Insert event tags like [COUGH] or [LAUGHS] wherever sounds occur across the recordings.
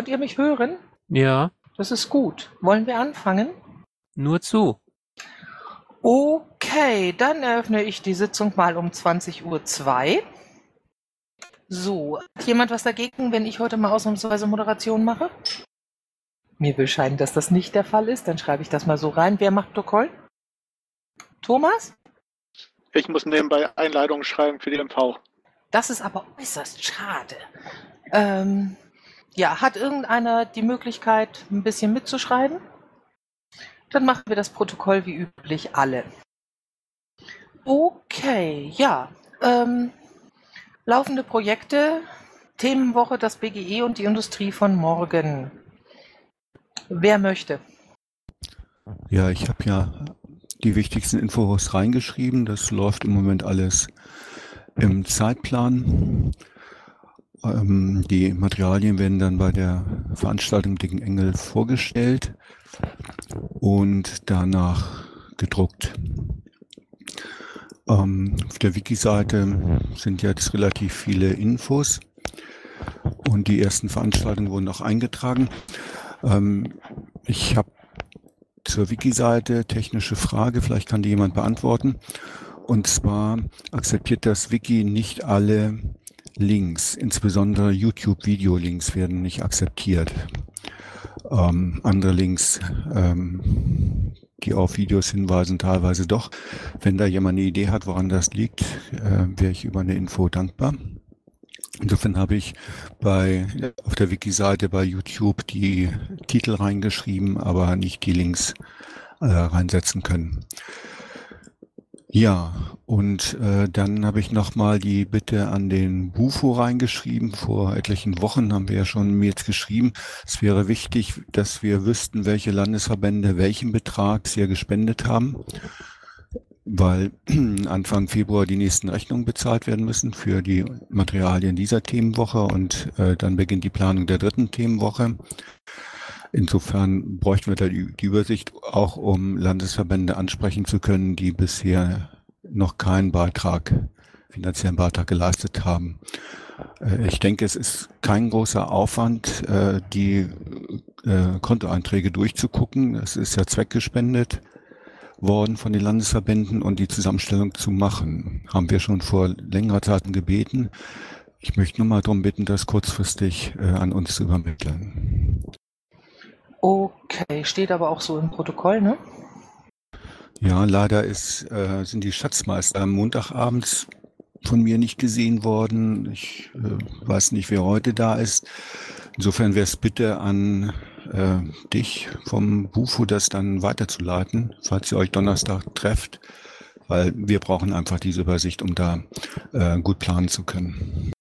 Könnt ihr mich hören? Ja, Das ist gut. Wollen wir anfangen? nur zu. Okay, dann eröffne ich die Sitzung mal um 20.02 Uhr. So, hat jemand was dagegen, wenn ich heute mal ausnahmsweise Moderation mache? Mir will scheinen, dass das nicht der Fall ist. Dann schreibe ich das mal so rein. Wer macht Protokoll? Thomas? Ich muss nebenbei Einleitungen schreiben für die MV. Das ist aber äußerst schade. Ähm, ja, hat irgendeiner die Möglichkeit, ein bisschen mitzuschreiben? Dann machen wir das Protokoll wie üblich alle. Okay, ja. Ähm, laufende Projekte, Themenwoche, das BGE und die Industrie von morgen. Wer möchte? Ja, ich habe ja die wichtigsten Infos reingeschrieben. Das läuft im Moment alles im Zeitplan. Ähm, die Materialien werden dann bei der Veranstaltung Dicken Engel vorgestellt und danach gedruckt. Ähm, auf der Wiki-Seite sind jetzt relativ viele Infos und die ersten Veranstaltungen wurden auch eingetragen. Ähm, ich habe zur Wiki-Seite technische Frage, vielleicht kann die jemand beantworten. Und zwar akzeptiert das Wiki nicht alle Links, insbesondere YouTube-Video-Links werden nicht akzeptiert. Ähm, andere Links, ähm, die auf Videos hinweisen, teilweise doch. Wenn da jemand eine Idee hat, woran das liegt, äh, wäre ich über eine Info dankbar. Insofern habe ich bei, auf der Wiki-Seite bei YouTube die Titel reingeschrieben, aber nicht die Links äh, reinsetzen können. Ja, und äh, dann habe ich nochmal die Bitte an den Bufo reingeschrieben. Vor etlichen Wochen haben wir ja schon jetzt geschrieben, es wäre wichtig, dass wir wüssten, welche Landesverbände welchen Betrag sie gespendet haben, weil [CLEARS THROAT] Anfang Februar die nächsten Rechnungen bezahlt werden müssen für die Materialien dieser Themenwoche und äh, dann beginnt die Planung der dritten Themenwoche. Insofern bräuchten wir da die, die Übersicht auch, um Landesverbände ansprechen zu können, die bisher noch keinen Beitrag, finanziellen Beitrag geleistet haben. Äh, Ich denke, es ist kein großer Aufwand, äh, die äh, Kontoeinträge durchzugucken. Es ist ja zweckgespendet worden von den Landesverbänden und die Zusammenstellung zu machen. Haben wir schon vor längerer Zeit gebeten. Ich möchte nur mal darum bitten, das kurzfristig an uns zu übermitteln. Okay, steht aber auch so im Protokoll, ne? Ja, leider ist, äh, sind die Schatzmeister am Montagabends von mir nicht gesehen worden. Ich äh, weiß nicht, wer heute da ist. Insofern wäre es bitte an äh, dich vom Bufo, das dann weiterzuleiten, falls ihr euch Donnerstag trefft, weil wir brauchen einfach diese Übersicht, um da äh, gut planen zu können.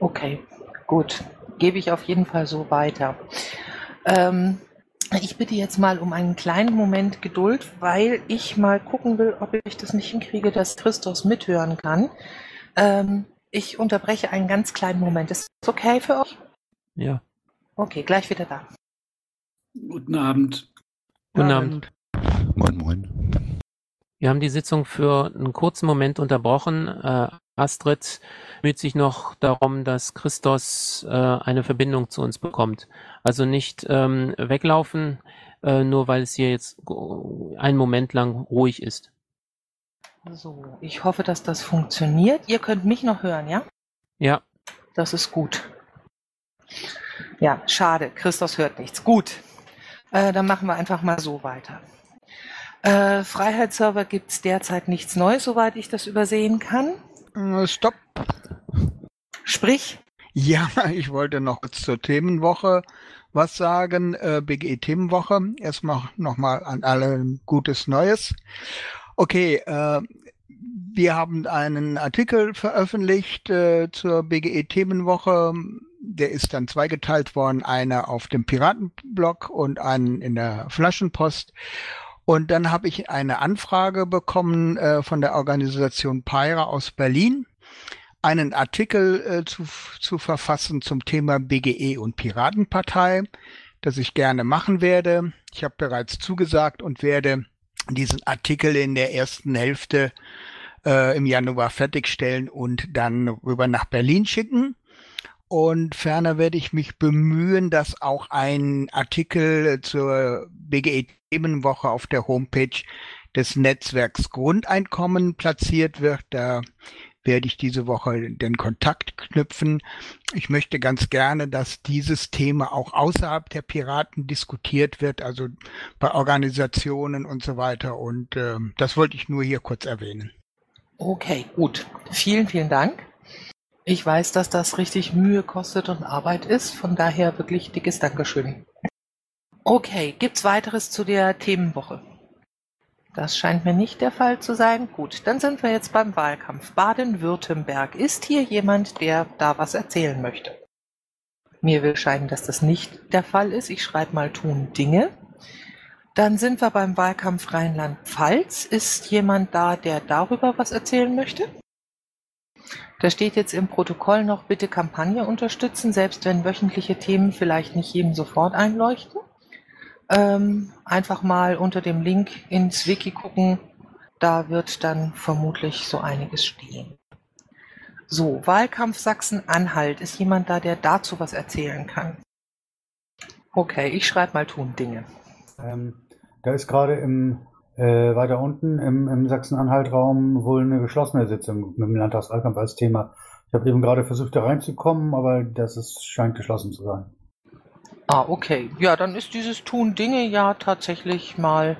Okay, gut. Gebe ich auf jeden Fall so weiter. Ähm, ich bitte jetzt mal um einen kleinen Moment Geduld, weil ich mal gucken will, ob ich das nicht hinkriege, dass Christos mithören kann. Ähm, ich unterbreche einen ganz kleinen Moment. Ist das okay für euch? Ja. Okay, gleich wieder da. Guten Abend. Guten Abend. Moin, moin. Wir haben die Sitzung für einen kurzen Moment unterbrochen. Äh, Astrid bemüht sich noch darum, dass Christos äh, eine Verbindung zu uns bekommt. Also nicht ähm, weglaufen, äh, nur weil es hier jetzt einen Moment lang ruhig ist. So, ich hoffe, dass das funktioniert. Ihr könnt mich noch hören, ja? Ja, Das ist gut. Ja, schade. Christos hört nichts. Gut. Äh, dann machen wir einfach mal so weiter. Äh, Freiheitsserver gibt es derzeit nichts Neues, soweit ich das übersehen kann. Äh, Stopp. Sprich, Ja, [LAUGHS] ich wollte noch kurz zur Themenwoche was sagen. Äh, BGE Themenwoche. Erstmal nochmal an alle ein gutes Neues. Okay, äh, wir haben einen Artikel veröffentlicht äh, zur BGE Themenwoche. Der ist dann zweigeteilt worden, einer auf dem Piratenblog und einen in der Flaschenpost. Und dann habe ich eine Anfrage bekommen äh, von der Organisation Pyra aus Berlin, einen Artikel äh, zu, zu verfassen zum Thema BGE und Piratenpartei, das ich gerne machen werde. Ich habe bereits zugesagt und werde diesen Artikel in der ersten Hälfte äh, im Januar fertigstellen und dann rüber nach Berlin schicken. Und ferner werde ich mich bemühen, dass auch ein Artikel zur BGE-Themenwoche auf der Homepage des Netzwerks Grundeinkommen platziert wird. Da werde ich diese Woche den Kontakt knüpfen. Ich möchte ganz gerne, dass dieses Thema auch außerhalb der Piraten diskutiert wird, also bei Organisationen und so weiter. Und äh, das wollte ich nur hier kurz erwähnen. Okay, gut. Vielen, vielen Dank. Ich weiß, dass das richtig Mühe kostet und Arbeit ist, von daher wirklich dickes Dankeschön. Okay, gibt's weiteres zu der Themenwoche? Das scheint mir nicht der Fall zu sein. Gut, dann sind wir jetzt beim Wahlkampf. Baden-Württemberg. Ist hier jemand, der da was erzählen möchte? Mir will scheinen, dass das nicht der Fall ist. Ich schreibe mal tun Dinge. Dann sind wir beim Wahlkampf Rheinland-Pfalz. Ist jemand da, der darüber was erzählen möchte? Da steht jetzt im Protokoll noch bitte Kampagne unterstützen, selbst wenn wöchentliche Themen vielleicht nicht jedem sofort einleuchten. Ähm, einfach mal unter dem Link ins Wiki gucken. Da wird dann vermutlich so einiges stehen. So, Wahlkampf Sachsen-Anhalt. Ist jemand da, der dazu was erzählen kann? Okay, ich schreibe mal tun Dinge. Ähm, da ist gerade im äh, weiter unten im, im Sachsen-Anhalt-Raum wohl eine geschlossene Sitzung mit dem Landtagswahlkampf als Thema. Ich habe eben gerade versucht, da reinzukommen, aber das ist, scheint geschlossen zu sein. Ah, okay. Ja, dann ist dieses Tun Dinge ja tatsächlich mal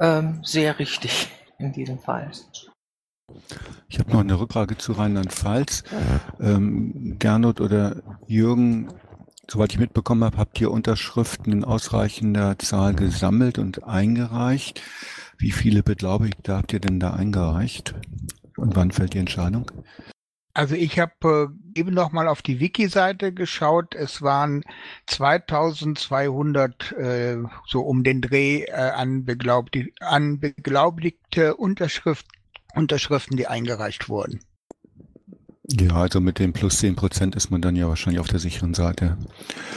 ähm, sehr richtig in diesem Fall. Ich habe noch eine Rückfrage zu Rheinland-Pfalz. Ähm, Gernot oder Jürgen, soweit ich mitbekommen habe, habt ihr Unterschriften in ausreichender Zahl gesammelt und eingereicht. Wie viele Beglaubigte habt ihr denn da eingereicht? Und wann fällt die Entscheidung? Also ich habe äh, eben noch mal auf die Wiki-Seite geschaut. Es waren 2200 äh, so um den Dreh äh, an, beglaubig an beglaubigte Unterschrift Unterschriften, die eingereicht wurden. Ja, also mit dem plus 10 Prozent ist man dann ja wahrscheinlich auf der sicheren Seite.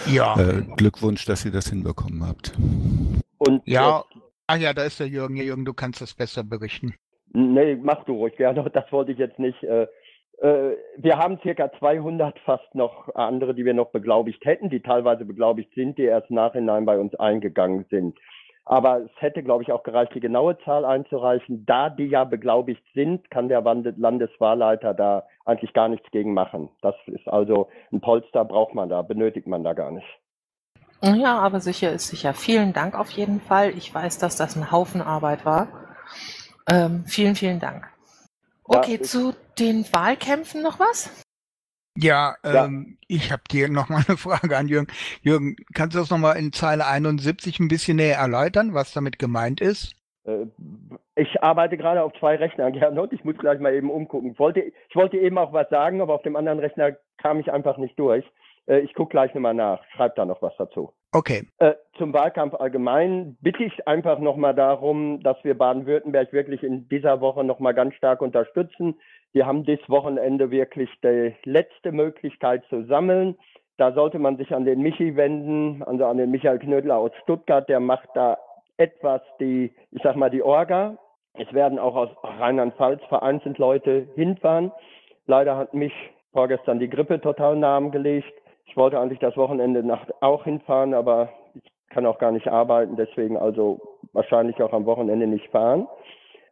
Ja. Äh, Glückwunsch, dass ihr das hinbekommen habt. Und Ja. Ah ja, da ist der Jürgen. Ja, Jürgen, du kannst das besser berichten. Nee, mach du ruhig, gerne. [LAUGHS] Das wollte ich jetzt nicht. Äh, äh, wir haben circa 200 fast noch andere, die wir noch beglaubigt hätten, die teilweise beglaubigt sind, die erst nachhinein bei uns eingegangen sind. Aber es hätte, glaube ich, auch gereicht, die genaue Zahl einzureichen. Da die ja beglaubigt sind, kann der Landeswahlleiter da eigentlich gar nichts gegen machen. Das ist also ein Polster braucht man da, benötigt man da gar nicht. Ja, aber sicher ist sicher. Vielen Dank auf jeden Fall. Ich weiß, dass das ein Haufen Arbeit war. Ähm, vielen, vielen Dank. Ja, Okay, ich- zu den Wahlkämpfen noch was? Ja, Ja. ähm, ich habe dir noch mal eine Frage an Jürgen. Jürgen, kannst du das noch mal in Zeile 71 ein bisschen näher erläutern, was damit gemeint ist? Äh, Ich arbeite gerade auf zwei Rechnern, [LAUGHS] Gernot. Ich muss gleich mal eben umgucken. Ich wollte, ich wollte eben auch was sagen, aber auf dem anderen Rechner kam ich einfach nicht durch. Äh, Ich gucke gleich nochmal nach. Schreib da noch was dazu. Okay. Äh, zum Wahlkampf allgemein bitte ich einfach nochmal darum, dass wir Baden-Württemberg wirklich in dieser Woche nochmal ganz stark unterstützen. Wir haben dieses Wochenende wirklich die letzte Möglichkeit zu sammeln. Da sollte man sich an den Michi wenden, also an den Michael Knödler aus Stuttgart. Der macht da etwas die, ich sag mal, die Orga. Es werden auch aus Rheinland-Pfalz vereinzelt Leute hinfahren. Leider hat mich vorgestern die Grippe total lahmgelegt. Ich wollte eigentlich das Wochenende Nacht auch hinfahren, aber ich kann auch gar nicht arbeiten, deswegen also wahrscheinlich auch am Wochenende nicht fahren.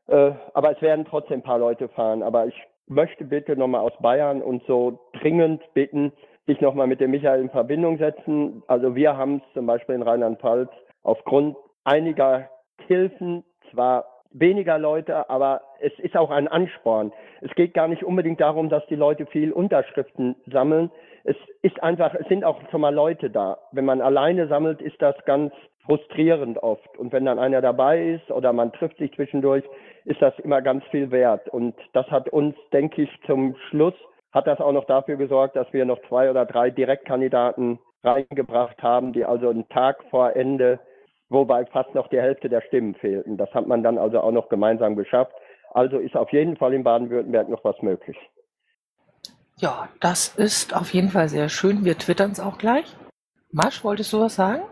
Äh, aber es werden trotzdem ein paar Leute fahren. Aber ich möchte bitte nochmal aus Bayern und so dringend bitten, sich nochmal mit dem Michael in Verbindung setzen. Also wir haben es zum Beispiel in Rheinland-Pfalz aufgrund einiger Hilfen zwar weniger Leute, aber es ist auch ein Ansporn. Es geht gar nicht unbedingt darum, dass die Leute viel Unterschriften sammeln. Es ist einfach, es sind auch schon mal Leute da. Wenn man alleine sammelt, ist das ganz frustrierend oft. Und wenn dann einer dabei ist oder man trifft sich zwischendurch, ist das immer ganz viel wert. Und das hat uns, denke ich, zum Schluss hat das auch noch dafür gesorgt, dass wir noch zwei oder drei Direktkandidaten reingebracht haben, die also einen Tag vor Ende, wobei fast noch die Hälfte der Stimmen fehlten. Das hat man dann also auch noch gemeinsam geschafft. Also ist auf jeden Fall in Baden-Württemberg noch was möglich. Ja, das ist auf jeden Fall sehr schön. Wir twittern es auch gleich. Masch, wolltest du was sagen?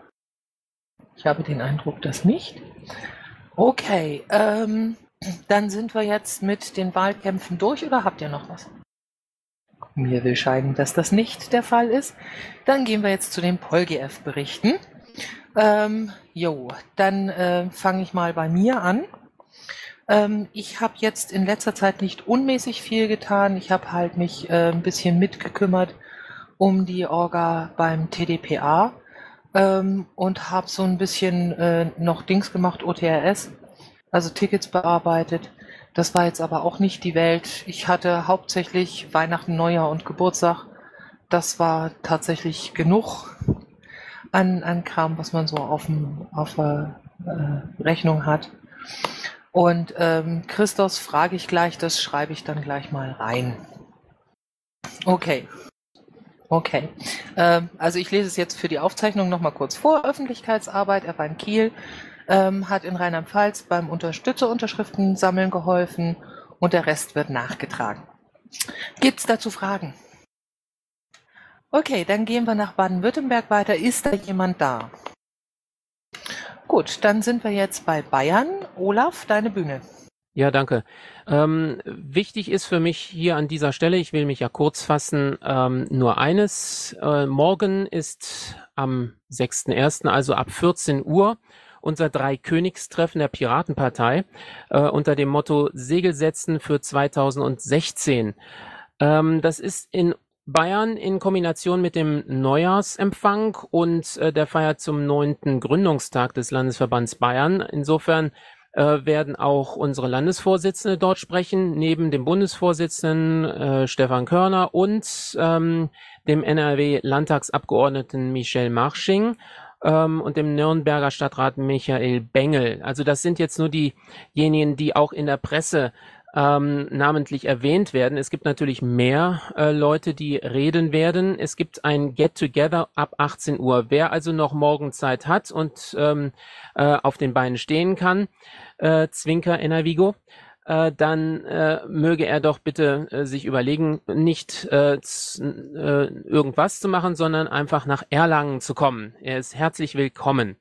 Ich habe den Eindruck, dass nicht. Okay, ähm, dann sind wir jetzt mit den Wahlkämpfen durch oder habt ihr noch was? Mir will scheinen, dass das nicht der Fall ist. Dann gehen wir jetzt zu den PolGF-Berichten. Ähm, jo, dann äh, fange ich mal bei mir an. Ähm, ich habe jetzt in letzter Zeit nicht unmäßig viel getan. Ich habe halt mich äh, ein bisschen mitgekümmert um die Orga beim TDPA ähm, und habe so ein bisschen äh, noch Dings gemacht, OTRS, also Tickets bearbeitet. Das war jetzt aber auch nicht die Welt. Ich hatte hauptsächlich Weihnachten, Neujahr und Geburtstag. Das war tatsächlich genug an, an Kram, was man so auf, dem, auf der äh, Rechnung hat. Und ähm, Christos frage ich gleich, das schreibe ich dann gleich mal rein. Okay. Okay. Ähm, also ich lese es jetzt für die Aufzeichnung nochmal kurz vor. Öffentlichkeitsarbeit, er war in Kiel, ähm, hat in Rheinland-Pfalz beim Unterstützerunterschriften sammeln geholfen und der Rest wird nachgetragen. Gibt es dazu Fragen? Okay, dann gehen wir nach Baden-Württemberg weiter. Ist da jemand da? Gut, dann sind wir jetzt bei Bayern. Olaf, deine Bühne. Ja, danke. Ähm, wichtig ist für mich hier an dieser Stelle, ich will mich ja kurz fassen, ähm, nur eines. Äh, morgen ist am 6.1., also ab 14 Uhr, unser Drei-Königstreffen der Piratenpartei äh, unter dem Motto Segel setzen für 2016. Ähm, das ist in Bayern in Kombination mit dem Neujahrsempfang und äh, der Feier zum neunten Gründungstag des Landesverbands Bayern. Insofern äh, werden auch unsere Landesvorsitzende dort sprechen, neben dem Bundesvorsitzenden äh, Stefan Körner und ähm, dem NRW-Landtagsabgeordneten Michel Marsching ähm, und dem Nürnberger Stadtrat Michael Bengel. Also das sind jetzt nur diejenigen, die auch in der Presse ähm, namentlich erwähnt werden. Es gibt natürlich mehr äh, Leute, die reden werden. Es gibt ein Get-Together ab 18 Uhr. Wer also noch morgen Zeit hat und ähm, äh, auf den Beinen stehen kann, äh, Zwinker Enervigo, äh, dann äh, möge er doch bitte äh, sich überlegen, nicht äh, äh, irgendwas zu machen, sondern einfach nach Erlangen zu kommen. Er ist herzlich willkommen.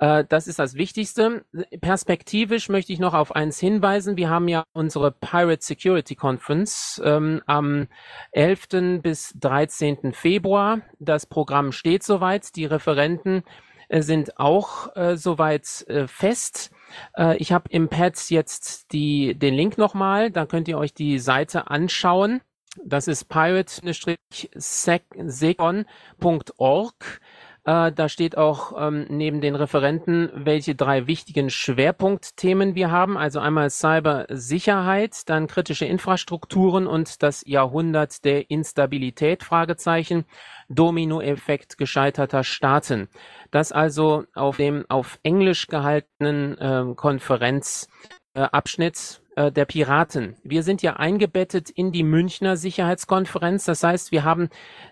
Äh, das ist das Wichtigste. Perspektivisch möchte ich noch auf eins hinweisen. Wir haben ja unsere Pirate Security Conference ähm, am 11. bis 13. Februar. Das Programm steht soweit. Die Referenten äh, sind auch äh, soweit äh, fest. Äh, ich habe im Pad jetzt die, den Link nochmal. Da könnt ihr euch die Seite anschauen. Das ist pirate-secon.org. Äh, da steht auch ähm, neben den Referenten, welche drei wichtigen Schwerpunktthemen wir haben. Also einmal Cybersicherheit, dann kritische Infrastrukturen und das Jahrhundert der Instabilität, Fragezeichen, Dominoeffekt gescheiterter Staaten. Das also auf dem auf Englisch gehaltenen äh, Konferenzabschnitt der Piraten. Wir sind ja eingebettet in die Münchner Sicherheitskonferenz. Das heißt, wir haben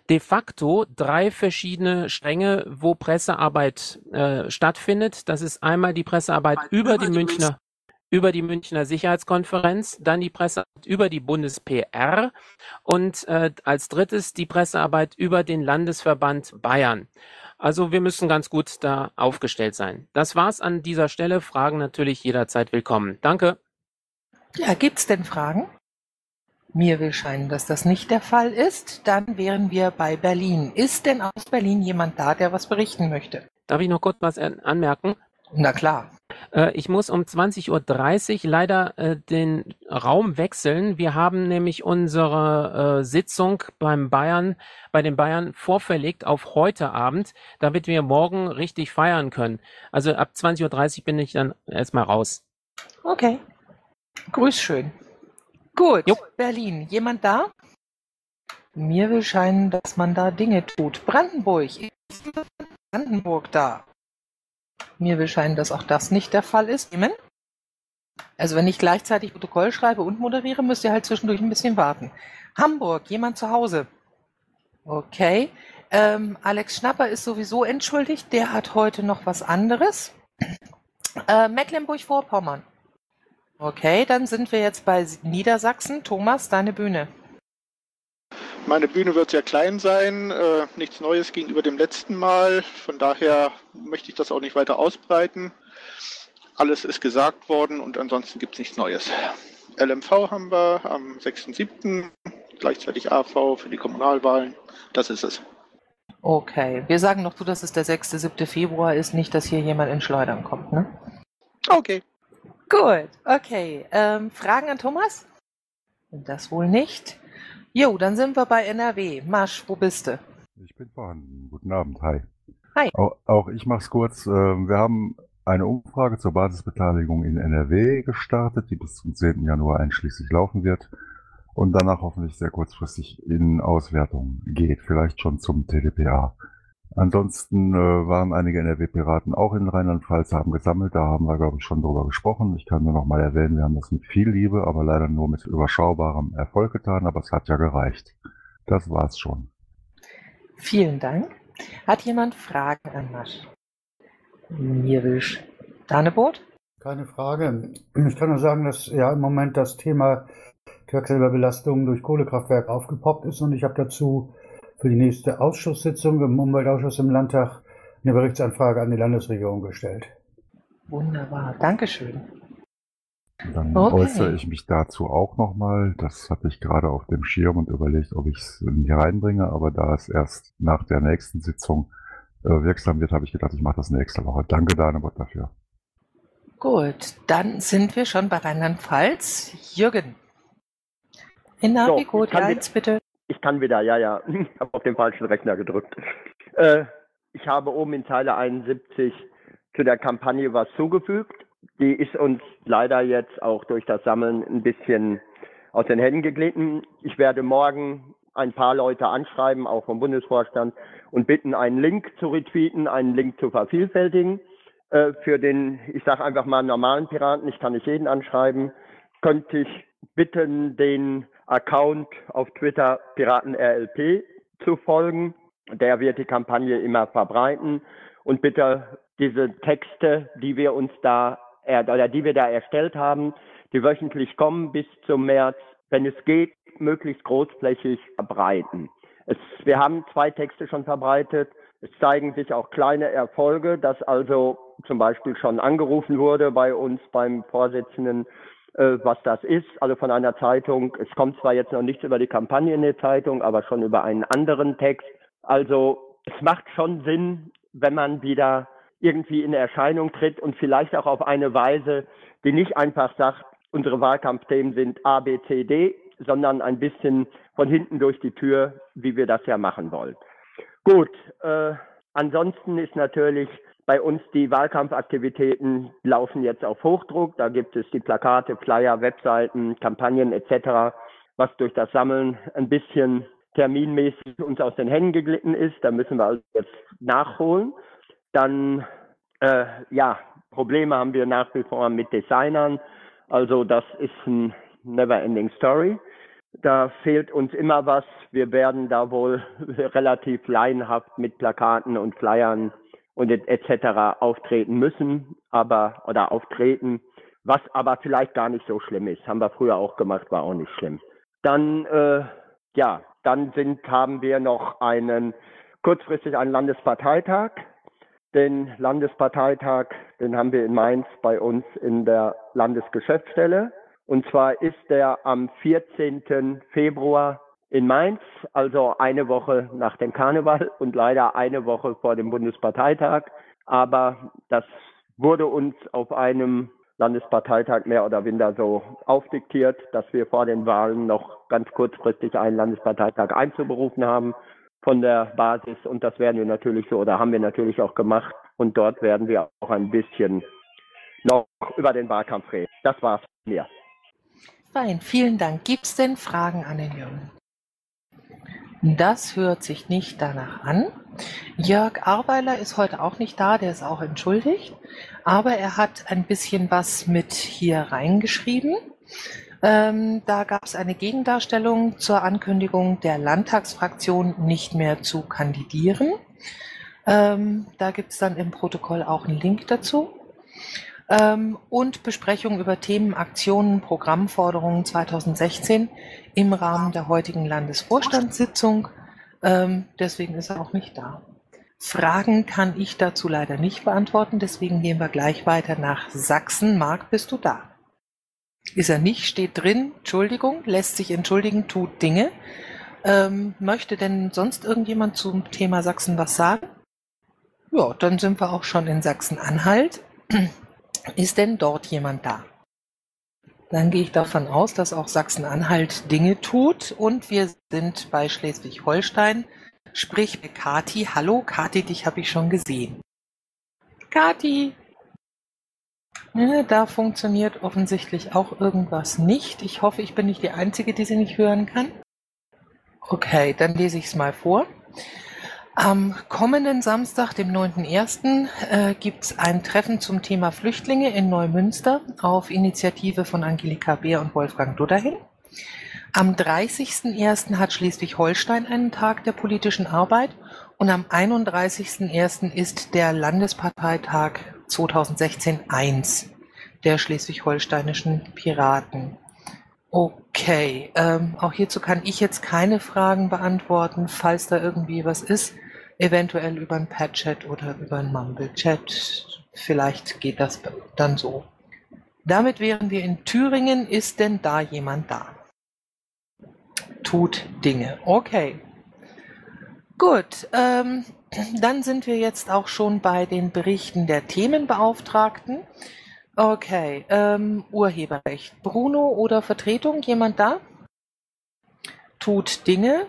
de facto drei verschiedene Stränge, wo Pressearbeit äh, stattfindet. Das ist einmal die Pressearbeit über, über die, die Münchner über die Münchner Sicherheitskonferenz, dann die Pressearbeit über die Bundes-PR und äh, als drittes die Pressearbeit über den Landesverband Bayern. Also wir müssen ganz gut da aufgestellt sein. Das war's an dieser Stelle. Fragen natürlich jederzeit willkommen. Danke. Ja, gibt's denn Fragen? Mir will scheinen, dass das nicht der Fall ist. Dann wären wir bei Berlin. Ist denn aus Berlin jemand da, der was berichten möchte? Darf ich noch kurz was anmerken? Na klar. Äh, ich muss um 20.30 Uhr leider äh, den Raum wechseln. Wir haben nämlich unsere äh, Sitzung beim Bayern, bei den Bayern vorverlegt auf heute Abend, damit wir morgen richtig feiern können. Also ab 20.30 Uhr bin ich dann erstmal raus. Okay. Grüß schön. Gut, jo. Berlin. Jemand da? Mir will scheinen, dass man da Dinge tut. Brandenburg. Ist Brandenburg da? Mir will scheinen, dass auch das nicht der Fall ist. Amen. Also wenn ich gleichzeitig Protokoll schreibe und moderiere, müsst ihr halt zwischendurch ein bisschen warten. Hamburg, jemand zu Hause? Okay. Ähm, Alex Schnapper ist sowieso entschuldigt. Der hat heute noch was anderes. Äh, Mecklenburg-Vorpommern. Okay, dann sind wir jetzt bei Niedersachsen. Thomas, deine Bühne. Meine Bühne wird sehr klein sein, äh, nichts Neues gegenüber dem letzten Mal. Von daher möchte ich das auch nicht weiter ausbreiten. Alles ist gesagt worden und ansonsten gibt es nichts Neues. LMV haben wir am 6.7. gleichzeitig AV für die Kommunalwahlen. Das ist es. Okay, wir sagen noch du, dass es der 6., 7. Februar ist, nicht, dass hier jemand in Schleudern kommt, ne? Okay. Gut, okay. Ähm, Fragen an Thomas? Das wohl nicht. Jo, dann sind wir bei NRW. Masch, wo bist du? Ich bin vorhanden. Guten Abend, hi. Hi. Auch, auch ich mach's kurz. Ähm, Wir haben eine Umfrage zur Basisbeteiligung in NRW gestartet, die bis zum 10. Januar einschließlich laufen wird und danach hoffentlich sehr kurzfristig in Auswertung geht, vielleicht schon zum TDPA. Ansonsten äh, waren einige NRW-Piraten auch in Rheinland-Pfalz, haben gesammelt, da haben wir, glaube ich, schon drüber gesprochen. Ich kann nur noch mal erwähnen, wir haben das mit viel Liebe, aber leider nur mit überschaubarem Erfolg getan, aber es hat ja gereicht. Das war's schon. Vielen Dank. Hat jemand Fragen an Masch? Mirwisch. Danebot? Keine Frage. Ich kann nur sagen, dass ja im Moment das Thema Quecksilberbelastung durch Kohlekraftwerk aufgepoppt ist und ich habe dazu für die nächste Ausschusssitzung im Umweltausschuss im Landtag eine Berichtsanfrage an die Landesregierung gestellt. Wunderbar. Dankeschön. Dann Okay. äußere ich mich dazu auch nochmal. Das hatte ich gerade auf dem Schirm und überlegt, ob ich es hier reinbringe, aber da es erst nach der nächsten Sitzung äh, wirksam wird, habe ich gedacht, ich mache das nächste Woche. Danke, Danebot, dafür. Gut, dann sind wir schon bei Rheinland-Pfalz. Jürgen. In So, kann 1, bitte. Ich kann wieder, ja, ja. [LAUGHS] Ich habe auf den falschen Rechner gedrückt. Äh, ich habe oben in Zeile 71 zu der Kampagne was zugefügt. Die ist uns leider jetzt auch durch das Sammeln ein bisschen aus den Händen geglitten. Ich werde morgen ein paar Leute anschreiben, auch vom Bundesvorstand, und bitten, einen Link zu retweeten, einen Link zu vervielfältigen. Äh, für den, ich sage einfach mal, normalen Piraten, ich kann nicht jeden anschreiben, könnte ich bitten, den Account auf Twitter PiratenRLP zu folgen. Der wird die Kampagne immer verbreiten und bitte diese Texte, die wir uns da er, oder die wir da erstellt haben, die wöchentlich kommen bis zum März, wenn es geht, möglichst großflächig verbreiten. Es, wir haben zwei Texte schon verbreitet. Es zeigen sich auch kleine Erfolge, dass also zum Beispiel schon angerufen wurde bei uns beim Vorsitzenden, was das ist, also von einer Zeitung. Es kommt zwar jetzt noch nichts über die Kampagne in der Zeitung, aber schon über einen anderen Text. Also es macht schon Sinn, wenn man wieder irgendwie in Erscheinung tritt und vielleicht auch auf eine Weise, die nicht einfach sagt, unsere Wahlkampfthemen sind A, B, C, D, sondern ein bisschen von hinten durch die Tür, wie wir das ja machen wollen. Gut, äh, ansonsten ist natürlich bei uns die Wahlkampfaktivitäten laufen jetzt auf Hochdruck. Da gibt es die Plakate, Flyer, Webseiten, Kampagnen etc., was durch das Sammeln ein bisschen terminmäßig uns aus den Händen geglitten ist. Da müssen wir also jetzt nachholen. Dann, äh, ja, Probleme haben wir nach wie vor mit Designern. Also das ist ein never-ending Story. Da fehlt uns immer was. Wir werden da wohl [LAUGHS] relativ laienhaft mit Plakaten und Flyern und et- etc. auftreten müssen, aber oder auftreten, was aber vielleicht gar nicht so schlimm ist. Haben wir früher auch gemacht, war auch nicht schlimm. Dann, äh, ja, dann sind, haben wir noch einen kurzfristig einen Landesparteitag. Den Landesparteitag, den haben wir in Mainz bei uns in der Landesgeschäftsstelle. Und zwar ist der am 14. Februar in Mainz, also eine Woche nach dem Karneval und leider eine Woche vor dem Bundesparteitag. Aber das wurde uns auf einem Landesparteitag mehr oder weniger so aufdiktiert, dass wir vor den Wahlen noch ganz kurzfristig einen Landesparteitag einzuberufen haben von der Basis. Und das werden wir natürlich so oder haben wir natürlich auch gemacht. Und dort werden wir auch ein bisschen noch über den Wahlkampf reden. Das war's von mir. Fein, vielen Dank. Gibt es denn Fragen an den Jürgen? Das hört sich nicht danach an. Jörg Arweiler ist heute auch nicht da, der ist auch entschuldigt, aber er hat ein bisschen was mit hier reingeschrieben. Ähm, da gab es eine Gegendarstellung zur Ankündigung der Landtagsfraktion nicht mehr zu kandidieren. Ähm, da gibt es dann im Protokoll auch einen Link dazu. Ähm, und Besprechung über Themen, Aktionen, Programmforderungen 2016 im Rahmen der heutigen Landesvorstandssitzung. Ähm, deswegen ist er auch nicht da. Fragen kann ich dazu leider nicht beantworten, deswegen gehen wir gleich weiter nach Sachsen. Marc, bist du da? Ist er nicht, steht drin, Entschuldigung, lässt sich entschuldigen, tut Dinge. Ähm, möchte denn sonst irgendjemand zum Thema Sachsen was sagen? Ja, dann sind wir auch schon in Sachsen-Anhalt. Ist denn dort jemand da? Dann gehe ich davon aus, dass auch Sachsen-Anhalt Dinge tut und wir sind bei Schleswig-Holstein, sprich bei Kati. Hallo, Kati, dich habe ich schon gesehen. Kati! Ja, da funktioniert offensichtlich auch irgendwas nicht. Ich hoffe, ich bin nicht die Einzige, die sie nicht hören kann. Okay, dann lese ich es mal vor. Am kommenden Samstag, dem 9.1., äh, gibt es ein Treffen zum Thema Flüchtlinge in Neumünster auf Initiative von Angelika Beer und Wolfgang Dudderhin. Am 30.1. hat Schleswig-Holstein einen Tag der politischen Arbeit und am 31.1. ist der Landesparteitag 2016 1 der schleswig-holsteinischen Piraten. Okay, ähm, auch hierzu kann ich jetzt keine Fragen beantworten, falls da irgendwie was ist eventuell über ein Pad-Chat oder über ein Mumble-Chat. Vielleicht geht das dann so. Damit wären wir in Thüringen. Ist denn da jemand da? Tut Dinge. Okay. Gut, ähm, dann sind wir jetzt auch schon bei den Berichten der Themenbeauftragten. Okay, ähm, Urheberrecht. Bruno oder Vertretung, jemand da? Tut Dinge.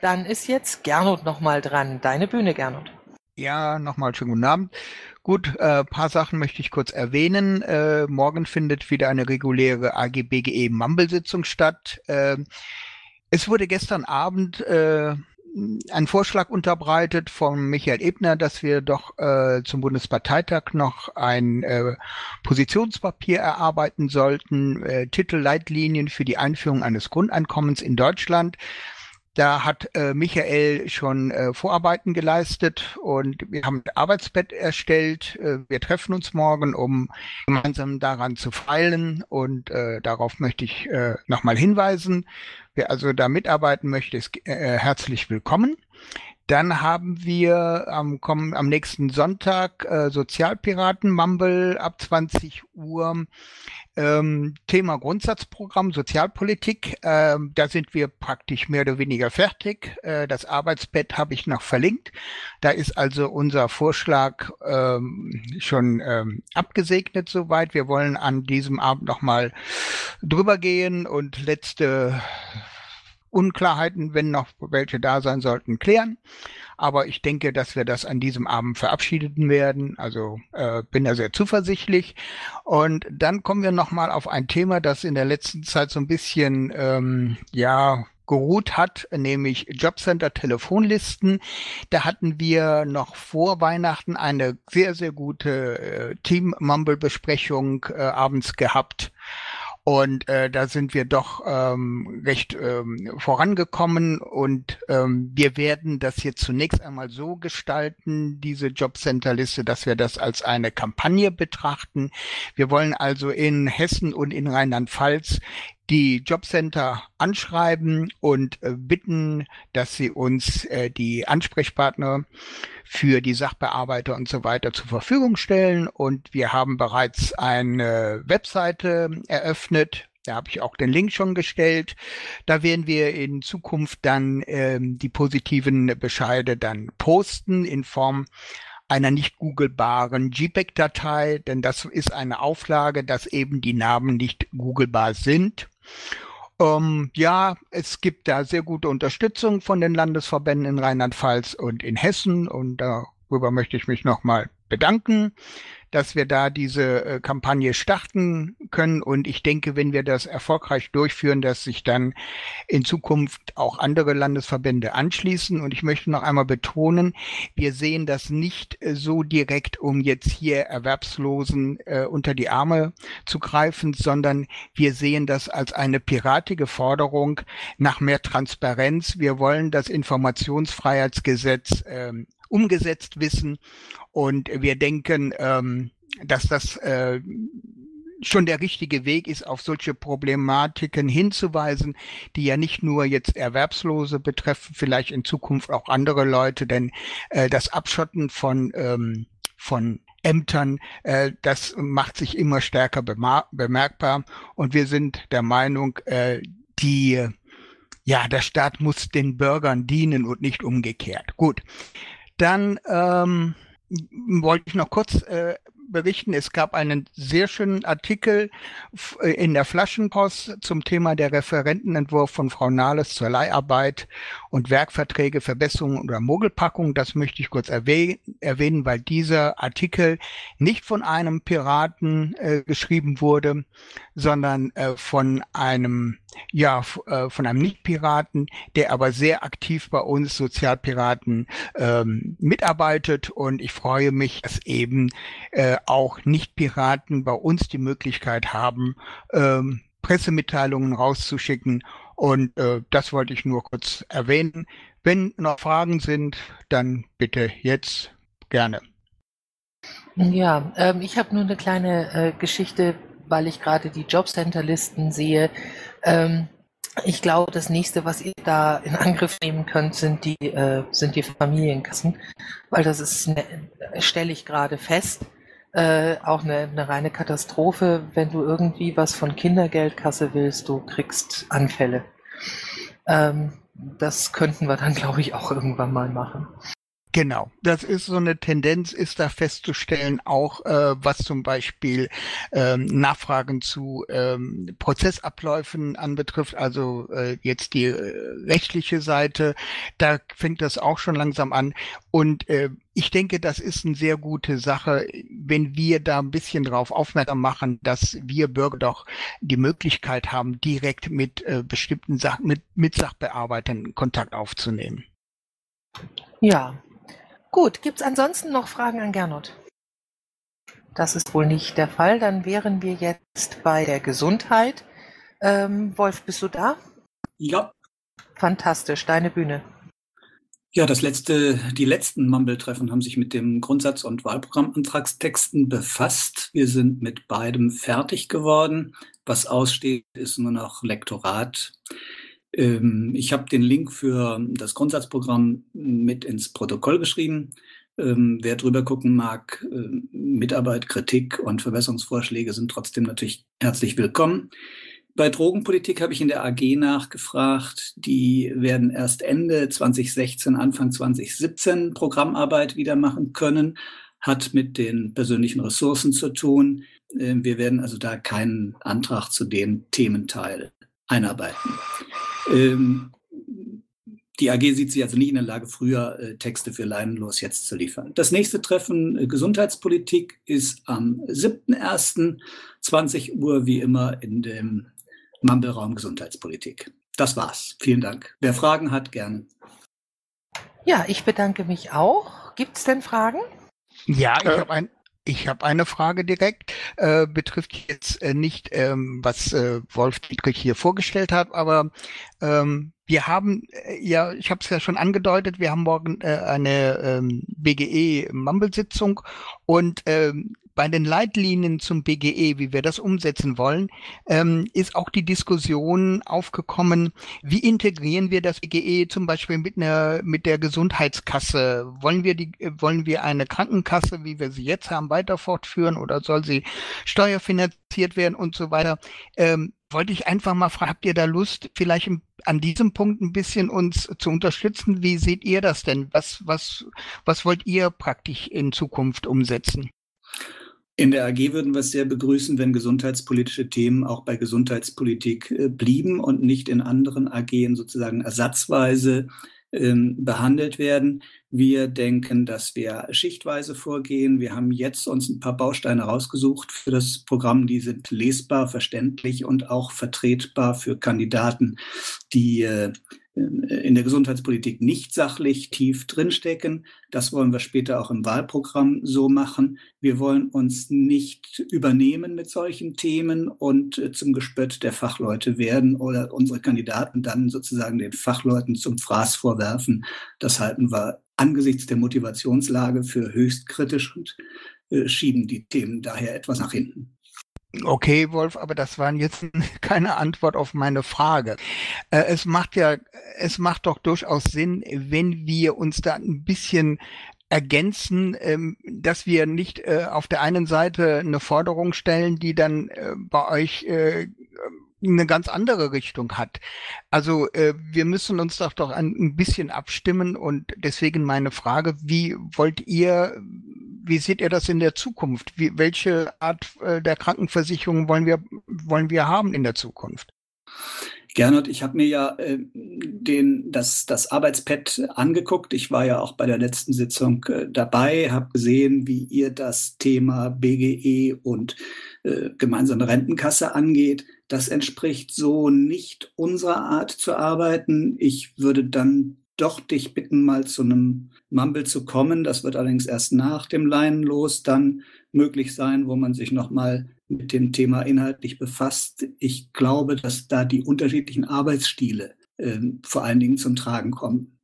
Dann ist jetzt Gernot nochmal dran. Deine Bühne, Gernot. Ja, nochmal schönen guten Abend. Gut, äh, paar Sachen möchte ich kurz erwähnen. Äh, morgen findet wieder eine reguläre AGBGE Mumble-Sitzung statt. Äh, es wurde gestern Abend äh, ein Vorschlag unterbreitet von Michael Ebner, dass wir doch äh, zum Bundesparteitag noch ein äh, Positionspapier erarbeiten sollten, äh, Titel Leitlinien für die Einführung eines Grundeinkommens in Deutschland. Da hat äh, Michael schon äh, Vorarbeiten geleistet und wir haben ein Arbeitsbett erstellt. Äh, wir treffen uns morgen, um gemeinsam daran zu feilen und äh, darauf möchte ich äh, nochmal hinweisen. Wer also da mitarbeiten möchte, ist äh, herzlich willkommen. Dann haben wir am, kommen, am nächsten Sonntag äh, Sozialpiraten Mumble ab 20 Uhr. Ähm, Thema Grundsatzprogramm Sozialpolitik. Ähm, da sind wir praktisch mehr oder weniger fertig. Äh, das Arbeitsbett habe ich noch verlinkt. Da ist also unser Vorschlag ähm, schon ähm, abgesegnet soweit. Wir wollen an diesem Abend nochmal drüber gehen und letzte Unklarheiten, wenn noch welche da sein sollten, klären. Aber ich denke, dass wir das an diesem Abend verabschieden werden. Also äh, bin da sehr zuversichtlich. Und dann kommen wir nochmal auf ein Thema, das in der letzten Zeit so ein bisschen, ähm, ja, geruht hat, nämlich Jobcenter Telefonlisten. Da hatten wir noch vor Weihnachten eine sehr, sehr gute äh, Team-Mumble-Besprechung äh, abends gehabt. Und äh, da sind wir doch ähm, recht ähm, vorangekommen und ähm, wir werden das jetzt zunächst einmal so gestalten, diese Jobcenter-Liste, dass wir das als eine Kampagne betrachten. Wir wollen also in Hessen und in Rheinland-Pfalz die Jobcenter anschreiben und äh, bitten, dass sie uns äh, die Ansprechpartner für die Sachbearbeiter und so weiter zur Verfügung stellen. Und wir haben bereits eine Webseite eröffnet. Da habe ich auch den Link schon gestellt. Da werden wir in Zukunft dann ähm, die positiven Bescheide dann posten in Form einer nicht googelbaren JPEG-Datei, denn das ist eine Auflage, dass eben die Namen nicht googelbar sind. Ähm, ja, es gibt da sehr gute Unterstützung von den Landesverbänden in Rheinland-Pfalz und in Hessen und darüber möchte ich mich nochmal bedanken dass wir da diese äh, Kampagne starten können. Und ich denke, wenn wir das erfolgreich durchführen, dass sich dann in Zukunft auch andere Landesverbände anschließen. Und ich möchte noch einmal betonen, wir sehen das nicht äh, so direkt, um jetzt hier Erwerbslosen äh, unter die Arme zu greifen, sondern wir sehen das als eine piratige Forderung nach mehr Transparenz. Wir wollen das Informationsfreiheitsgesetz ähm, umgesetzt wissen. Und wir denken, ähm, dass das äh, schon der richtige Weg ist, auf solche Problematiken hinzuweisen, die ja nicht nur jetzt Erwerbslose betreffen, vielleicht in Zukunft auch andere Leute, denn äh, das Abschotten von, ähm, von Ämtern. Äh, das macht sich immer stärker bemerkbar. Und wir sind der Meinung, äh, die, ja, der Staat muss den Bürgern dienen und nicht umgekehrt. Gut. Dann ähm, wollte ich noch kurz äh, berichten. Es gab einen sehr schönen Artikel äh, in der Flaschenpost zum Thema der Referentenentwurf von Frau Nahles zur Leiharbeit und Werkverträge, Verbesserungen oder Mogelpackung. Das möchte ich kurz erwähnen, weil dieser Artikel nicht von einem Piraten äh, geschrieben wurde, sondern äh, von einem ja, äh, von einem Nicht-Piraten, der aber sehr aktiv bei uns Sozialpiraten ähm, mitarbeitet. Und ich freue mich, dass eben äh, auch Nicht-Piraten bei uns die Möglichkeit haben, ähm, Pressemitteilungen rauszuschicken. Und äh, das wollte ich nur kurz erwähnen. Wenn noch Fragen sind, dann bitte jetzt gerne. Ja, ähm, ich habe nur eine kleine äh, Geschichte, weil ich gerade die Jobcenter-Listen sehe. Ähm, ich glaube, das nächste, was ihr da in Angriff nehmen könnt, sind die, äh, sind die Familienkassen, weil das ist, ne, stelle ich gerade fest, äh, auch eine, eine reine Katastrophe. Wenn du irgendwie was von Kindergeldkasse willst, du kriegst Anfälle. Ähm, das könnten wir dann, [LAUGHS] glaube ich, auch irgendwann mal machen. Genau, das ist so eine Tendenz, ist da festzustellen, auch äh, was zum Beispiel ähm, Nachfragen zu ähm, Prozessabläufen anbetrifft, also äh, jetzt die äh, rechtliche Seite, da fängt das auch schon langsam an. Und äh, ich denke, das ist eine sehr gute Sache, wenn wir da ein bisschen drauf aufmerksam machen, dass wir Bürger doch die Möglichkeit haben, direkt mit äh, bestimmten Sachen, mit, mit Sachbearbeitern Kontakt aufzunehmen. Ja, Gut, gibt es ansonsten noch Fragen an Gernot? Das ist wohl nicht der Fall. Dann wären wir jetzt bei der Gesundheit. Ähm, Wolf, bist du da? Ja. Fantastisch, deine Bühne. Ja, das letzte, die letzten Mumble-Treffen haben sich mit dem Grundsatz- und Wahlprogrammantragstexten befasst. Wir sind mit beidem fertig geworden. Was aussteht, ist nur noch Lektorat. Ähm, ich habe den Link für das Grundsatzprogramm mit ins Protokoll geschrieben. Ähm, wer drüber gucken mag, äh, Mitarbeit, Kritik und Verbesserungsvorschläge sind trotzdem natürlich herzlich willkommen. Bei Drogenpolitik habe ich in der AG nachgefragt. Die werden erst Ende 2016, Anfang 2017 Programmarbeit wieder machen können. Hat mit den persönlichen Ressourcen zu tun. Äh, wir werden also da keinen Antrag zu dem Thementeil einarbeiten. Ähm, die AG sieht sich also nicht in der Lage, früher äh, Texte für Leinenlos jetzt zu liefern. Das nächste Treffen äh, Gesundheitspolitik ist am 7.1.20 Uhr, wie immer in dem Mumble-Raum Gesundheitspolitik. Das war's. Vielen Dank. Wer Fragen hat, gerne. Ja, ich bedanke mich auch. Gibt es denn Fragen? Ja, ich äh, habe ein, ich habe eine Frage direkt, äh, betrifft jetzt äh, nicht, ähm, was äh, Wolf Dietrich hier vorgestellt hat, aber ähm, wir haben äh, ja, ich habe es ja schon angedeutet, wir haben morgen äh, eine ähm, BGE-Mumble-Sitzung und ähm, bei den Leitlinien zum BGE, wie wir das umsetzen wollen, ähm, ist auch die Diskussion aufgekommen, wie integrieren wir das BGE zum Beispiel mit einer, mit der Gesundheitskasse? Wollen wir die, wollen wir eine Krankenkasse, wie wir sie jetzt haben, weiter fortführen oder soll sie steuerfinanziert werden und so weiter? Ähm, wollte ich einfach mal fragen, habt ihr da Lust, vielleicht an diesem Punkt ein bisschen uns zu unterstützen? Wie seht ihr das denn? Was, was, was wollt ihr praktisch in Zukunft umsetzen? In der AG würden wir es sehr begrüßen, wenn gesundheitspolitische Themen auch bei Gesundheitspolitik äh, blieben und nicht in anderen AGen sozusagen ersatzweise ähm, behandelt werden. Wir denken, dass wir schichtweise vorgehen. Wir haben jetzt uns ein paar Bausteine rausgesucht für das Programm. Die sind lesbar, verständlich und auch vertretbar für Kandidaten, die äh, in der Gesundheitspolitik nicht sachlich tief drinstecken. Das wollen wir später auch im Wahlprogramm so machen. Wir wollen uns nicht übernehmen mit solchen Themen und äh, zum Gespött der Fachleute werden oder unsere Kandidaten dann sozusagen den Fachleuten zum Fraß vorwerfen. Das halten wir angesichts der Motivationslage für höchst kritisch und äh, schieben die Themen daher etwas nach hinten. Okay, Wolf, aber das waren jetzt [LAUGHS] keine Antwort auf meine Frage. Äh, es macht ja, es macht doch durchaus Sinn, wenn wir uns da ein bisschen ergänzen, ähm, dass wir nicht äh, auf der einen Seite eine Forderung stellen, die dann äh, bei euch eine ganz andere Richtung hat. Also wir müssen uns doch doch ein bisschen abstimmen und deswegen meine Frage, wie wollt ihr, wie seht ihr das in der Zukunft? Wie, welche Art äh, der Krankenversicherung wollen wir, wollen wir haben in der Zukunft? Gernot, ich habe mir ja äh, den, das, das Arbeitspad angeguckt. Ich war ja auch bei der letzten Sitzung äh, dabei, habe gesehen, wie ihr das Thema BGE und äh, gemeinsame Rentenkasse angeht. Das entspricht so nicht unserer Art zu arbeiten. Ich würde dann doch dich bitten, mal zu einem Mumble zu kommen. Das wird allerdings erst nach dem Leinenlos dann möglich sein, wo man sich nochmal mit dem Thema inhaltlich befasst. Ich glaube, dass da die unterschiedlichen Arbeitsstile äh, vor allen Dingen zum Tragen kommen.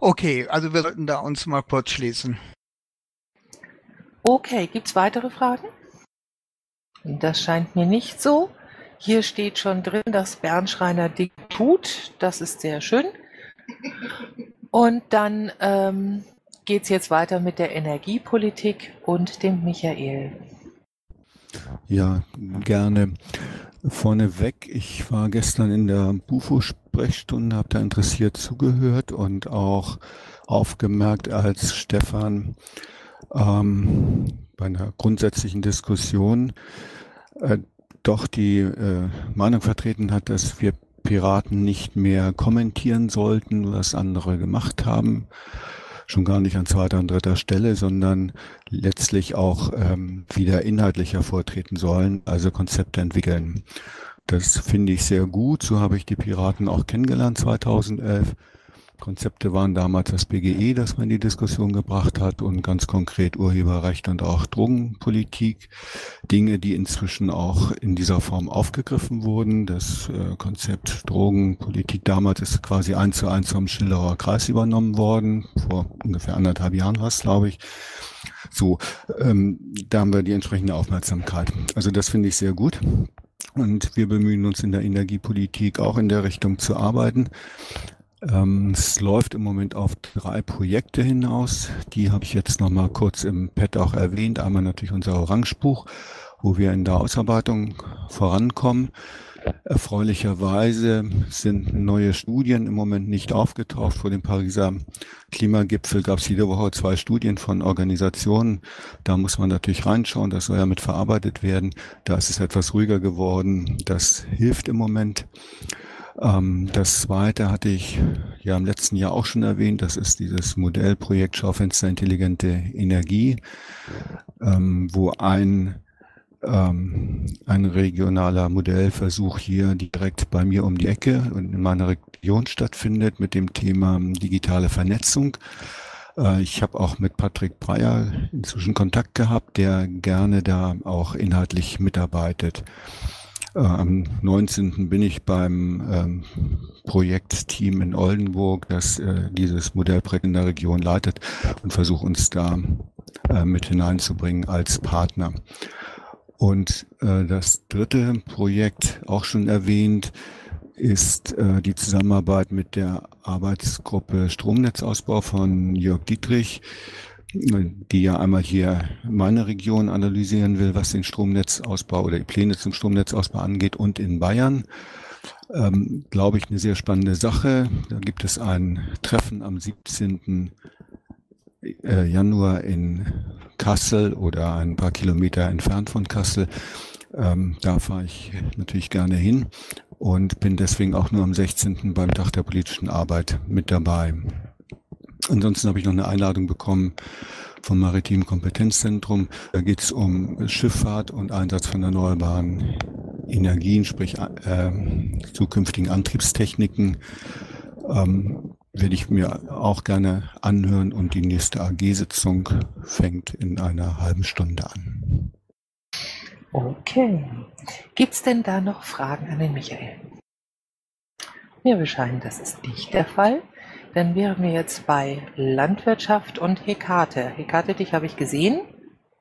Okay, also wir sollten da uns mal kurz schließen. Okay, gibt es weitere Fragen? Das scheint mir nicht so. Hier steht schon drin, dass Bernschreiner Dick tut. Das ist sehr schön. Und dann ähm, geht es jetzt weiter mit der Energiepolitik und dem Michael. Ja, gerne. Vorneweg, ich war gestern in der Bufo-Sprechstunde, habe da interessiert zugehört und auch aufgemerkt, als Stefan ähm, bei einer grundsätzlichen Diskussion äh, doch die äh, Meinung vertreten hat, dass wir Piraten nicht mehr kommentieren sollten, was andere gemacht haben schon gar nicht an zweiter und dritter Stelle, sondern letztlich auch ähm, wieder inhaltlicher vortreten sollen, also Konzepte entwickeln. Das finde ich sehr gut. So habe ich die Piraten auch kennengelernt 2011. Konzepte waren damals das BGE, das man in die Diskussion gebracht hat und ganz konkret Urheberrecht und auch Drogenpolitik. Dinge, die inzwischen auch in dieser Form aufgegriffen wurden. Das äh, Konzept Drogenpolitik damals ist quasi eins zu eins vom Schilderer Kreis übernommen worden. Vor ungefähr anderthalb Jahren war es, glaube ich. So, ähm, da haben wir die entsprechende Aufmerksamkeit. Also das finde ich sehr gut. Und wir bemühen uns in der Energiepolitik auch in der Richtung zu arbeiten. Ähm, es läuft im Moment auf drei Projekte hinaus. Die habe ich jetzt noch mal kurz im Pad auch erwähnt. Einmal natürlich unser Orangebuch, wo wir in der Ausarbeitung vorankommen. Erfreulicherweise sind neue Studien im Moment nicht aufgetaucht. Vor dem Pariser Klimagipfel gab es jede Woche zwei Studien von Organisationen. Da muss man natürlich reinschauen. Das soll ja mit verarbeitet werden. Da ist es etwas ruhiger geworden. Das hilft im Moment. Ähm, das zweite hatte ich ja im letzten Jahr auch schon erwähnt. Das ist dieses Modellprojekt Schaufenster Intelligente Energie, ähm, wo ein ähm, ein regionaler Modellversuch hier direkt bei mir um die Ecke und in meiner Region stattfindet mit dem Thema digitale Vernetzung. Äh, ich habe auch mit Patrick Breyer inzwischen Kontakt gehabt, der gerne da auch inhaltlich mitarbeitet. Äh, am 19. bin ich beim ähm, Projektteam in Oldenburg, das äh, dieses Modellprojekt in der Region leitet und versuche uns da äh, mit hineinzubringen als Partner. Und äh, das dritte Projekt, auch schon erwähnt, ist äh, die Zusammenarbeit mit der Arbeitsgruppe Stromnetzausbau von Jörg Dietrich die ja einmal hier meine Region analysieren will, was den Stromnetzausbau oder die Pläne zum Stromnetzausbau angeht und in Bayern. Ähm, glaube ich, eine sehr spannende Sache. Da gibt es ein Treffen am 17. Äh, Januar in Kassel oder ein paar Kilometer entfernt von Kassel. Ähm, da fahre ich natürlich gerne hin und bin deswegen auch nur am 16. beim Tag der politischen Arbeit mit dabei. Ansonsten habe ich noch eine Einladung bekommen vom Maritimen Kompetenzzentrum. Da geht es um Schifffahrt und Einsatz von erneuerbaren Energien, sprich äh, zukünftigen Antriebstechniken. Ähm, werde ich mir auch gerne anhören und die nächste AG-Sitzung fängt in einer halben Stunde an. Okay. Gibt es denn da noch Fragen an den Michael? Mir bescheiden, das ist nicht der Fall. Dann wären wir jetzt bei Landwirtschaft und Hekate. Hekate, dich habe ich gesehen.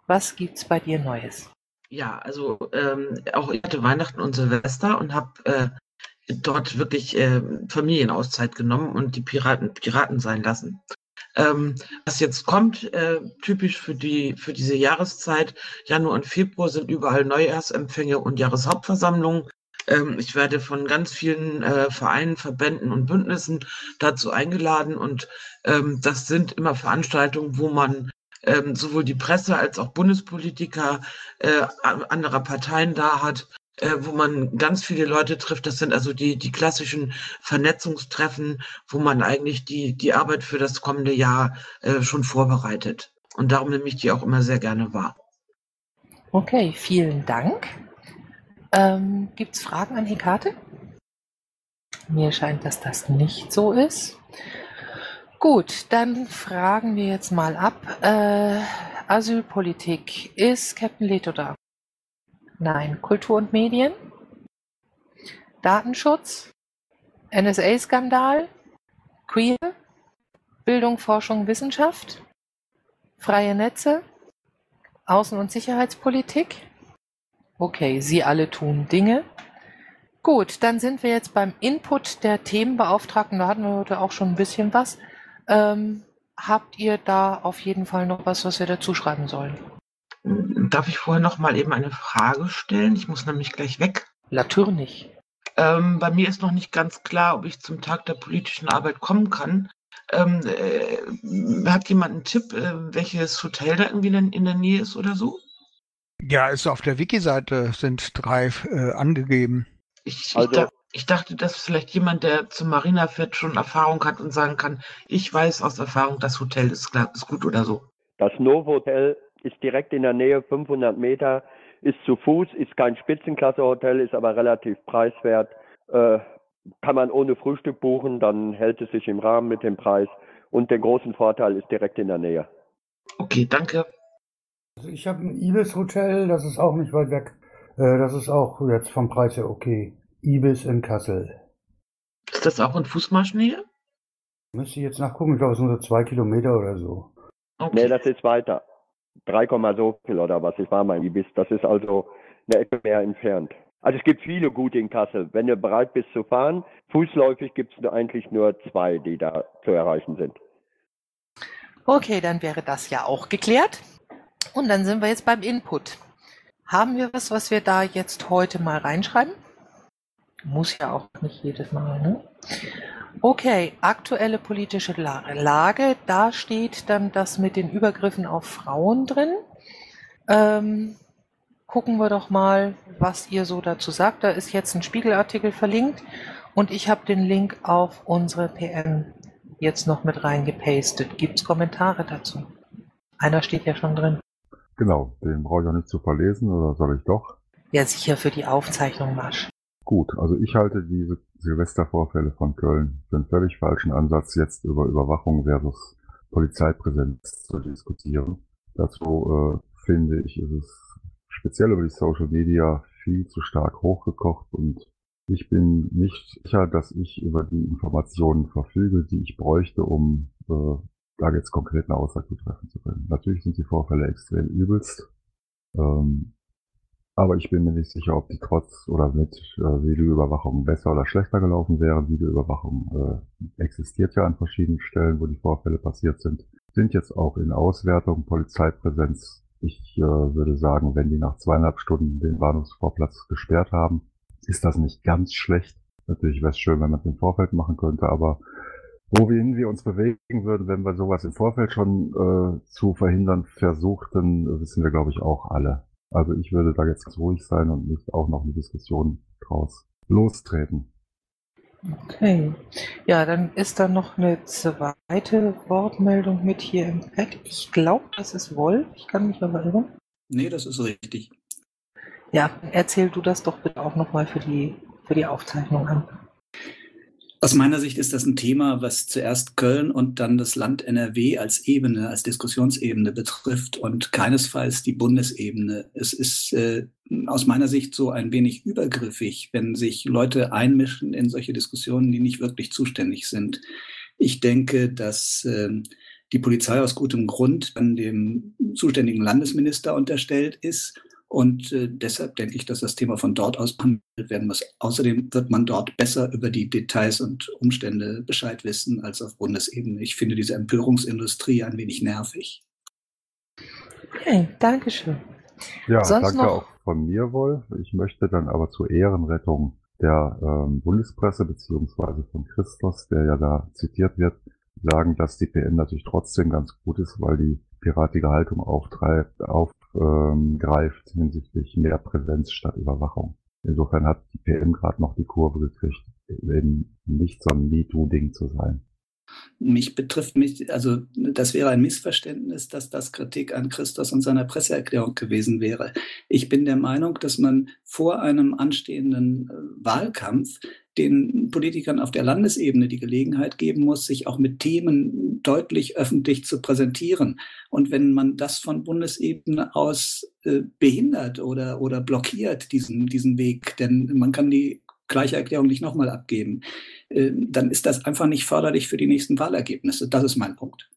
Was gibt's bei dir Neues? Ja, also ähm, auch ich hatte Weihnachten und Silvester und habe äh, dort wirklich äh, Familienauszeit genommen und die Piraten Piraten sein lassen. Ähm, was jetzt kommt, äh, typisch für die für diese Jahreszeit, Januar und Februar sind überall Neujahrsempfänge und Jahreshauptversammlungen. Ähm, ich werde von ganz vielen äh, Vereinen, Verbänden und Bündnissen dazu eingeladen und ähm, das sind immer Veranstaltungen, wo man ähm, sowohl die Presse als auch Bundespolitiker äh, anderer Parteien da hat, äh, wo man ganz viele Leute trifft. Das sind also die, die klassischen Vernetzungstreffen, wo man eigentlich die, die Arbeit für das kommende Jahr äh, schon vorbereitet. Und darum nehme ich die auch immer sehr gerne wahr. Okay, vielen Dank. Ähm, Gibt es Fragen an Hekate? Mir scheint, dass das nicht so ist. Gut, dann fragen wir jetzt mal ab. Äh, Asylpolitik. Ist Captain Leto da? Nein. Kultur und Medien? Datenschutz? NSA-Skandal? Queer? Bildung, Forschung, Wissenschaft? Freie Netze? Außen- und Sicherheitspolitik? Okay, Sie alle tun Dinge. Gut, dann sind wir jetzt beim Input der Themenbeauftragten. Da hatten wir heute auch schon ein bisschen was. Ähm, habt ihr da auf jeden Fall noch was, was wir dazu schreiben sollen? Darf ich vorher noch mal eben eine Frage stellen? Ich muss nämlich gleich weg. Natürlich. Ähm, bei mir ist noch nicht ganz klar, ob ich zum Tag der politischen Arbeit kommen kann. Ähm, äh, hat jemand einen Tipp, äh, welches Hotel da irgendwie in, in der Nähe ist oder so? Ja, ist auf der Wiki-Seite sind drei äh, angegeben. Ich, Also- ich, da, ich dachte, dass vielleicht jemand, der zum Marina fährt, schon Erfahrung hat und sagen kann, ich weiß aus Erfahrung, das Hotel ist, klar, ist gut oder so. Das Novo-Hotel ist direkt in der Nähe, 500 Meter, ist zu Fuß, ist kein Spitzenklasse-Hotel, ist aber relativ preiswert. Äh, kann man ohne Frühstück buchen, dann hält es sich im Rahmen mit dem Preis. Und der großen Vorteil ist direkt in der Nähe. Okay, danke. Also ich habe ein Ibis Hotel, das ist auch nicht weit weg. Äh, das ist auch jetzt vom Preis her okay. Ibis in Kassel. Ist das auch in Fußmarschnähe? Müsste ich jetzt nachgucken, ich glaube, es sind so zwei Kilometer oder so. Okay. Nee, das ist weiter. 3, so viel oder was. Ich war mal in Ibis. Das ist also eine Ecke mehr entfernt. Also es gibt viele gute in Kassel. Wenn du bereit bist zu fahren, fußläufig gibt es eigentlich nur zwei, die da zu erreichen sind. Okay, dann wäre das ja auch geklärt. Und dann sind wir jetzt beim Input. Haben wir was, was wir da jetzt heute mal reinschreiben? Muss ja auch nicht jedes Mal, ne? Okay, aktuelle politische La Lage. Da steht dann das mit den Übergriffen auf Frauen drin. Ähm, gucken wir doch mal, was ihr so dazu sagt. Da ist jetzt ein Spiegelartikel verlinkt und ich habe den Link auf unsere PM jetzt noch mit reingepastet. Gibt es Kommentare dazu? Einer steht ja schon drin. Genau, den brauche ich auch nicht zu verlesen, oder soll ich doch? Ja, sicher für die Aufzeichnung, Marsch. Gut, also ich halte diese Silvestervorfälle von Köln für einen völlig falschen Ansatz, jetzt über Überwachung versus Polizeipräsenz zu diskutieren. Dazu äh, finde ich, ist es speziell über die Social Media viel zu stark hochgekocht und ich bin nicht sicher, dass ich über die Informationen verfüge, die ich bräuchte, um äh, da jetzt konkret eine Aussage treffen zu können. Natürlich sind die Vorfälle extrem übelst, ähm, aber ich bin mir nicht sicher, ob die trotz oder mit äh, Videoüberwachung besser oder schlechter gelaufen wären. Videoüberwachung äh, existiert ja an verschiedenen Stellen, wo die Vorfälle passiert sind. Sind jetzt auch in Auswertung Polizeipräsenz. Ich äh, würde sagen, wenn die nach zweieinhalb Stunden den Bahnhofsvorplatz gesperrt haben, ist das nicht ganz schlecht. Natürlich wäre es schön, wenn man es im Vorfeld machen könnte, aber wohin wir uns bewegen würden, wenn wir sowas im Vorfeld schon äh, zu verhindern versuchten, wissen wir, glaube ich, auch alle. Also ich würde da jetzt ganz ruhig sein und nicht auch noch eine Diskussion draus lostreten. Okay. Ja, dann ist da noch eine zweite Wortmeldung mit hier im Pack. Ich glaube, das ist Wolf. Ich kann mich aber irren. Nee, das ist richtig. Ja, erzähl du das doch bitte auch nochmal für die, für die Aufzeichnung an. Aus meiner Sicht ist das ein Thema, was zuerst Köln und dann das Land NRW als Ebene, als Diskussionsebene betrifft und keinesfalls die Bundesebene. Es ist äh, aus meiner Sicht so ein wenig übergriffig, wenn sich Leute einmischen in solche Diskussionen, die nicht wirklich zuständig sind. Ich denke, dass äh, die Polizei aus gutem Grund an dem zuständigen Landesminister unterstellt ist Und äh, deshalb denke ich, dass das Thema von dort aus behandelt werden muss. Außerdem wird man dort besser über die Details und Umstände Bescheid wissen als auf Bundesebene. Ich finde diese Empörungsindustrie ein wenig nervig. Okay, Dankeschön. Ja, Sonst danke noch? auch von mir, Wolf. Ich möchte dann aber zur Ehrenrettung der ähm, Bundespresse beziehungsweise von Christos, der ja da zitiert wird, sagen, dass die PN natürlich trotzdem ganz gut ist, weil die piratige Haltung auftreibt, aufgreift hinsichtlich mehr Präsenz statt Überwachung. Insofern hat die PM gerade noch die Kurve gekriegt, eben nicht so ein MeToo-Ding zu sein. Mich betrifft mich, also das wäre ein Missverständnis, dass das Kritik an Christus und seiner Presseerklärung gewesen wäre. Ich bin der Meinung, dass man vor einem anstehenden äh, Wahlkampf den Politikern auf der Landesebene die Gelegenheit geben muss, sich auch mit Themen deutlich öffentlich zu präsentieren. Und wenn man das von Bundesebene aus äh, behindert oder, oder blockiert, diesen, diesen Weg, denn man kann die gleiche Erklärung nicht nochmal abgeben, äh, dann ist das einfach nicht förderlich für die nächsten Wahlergebnisse. Das ist mein Punkt.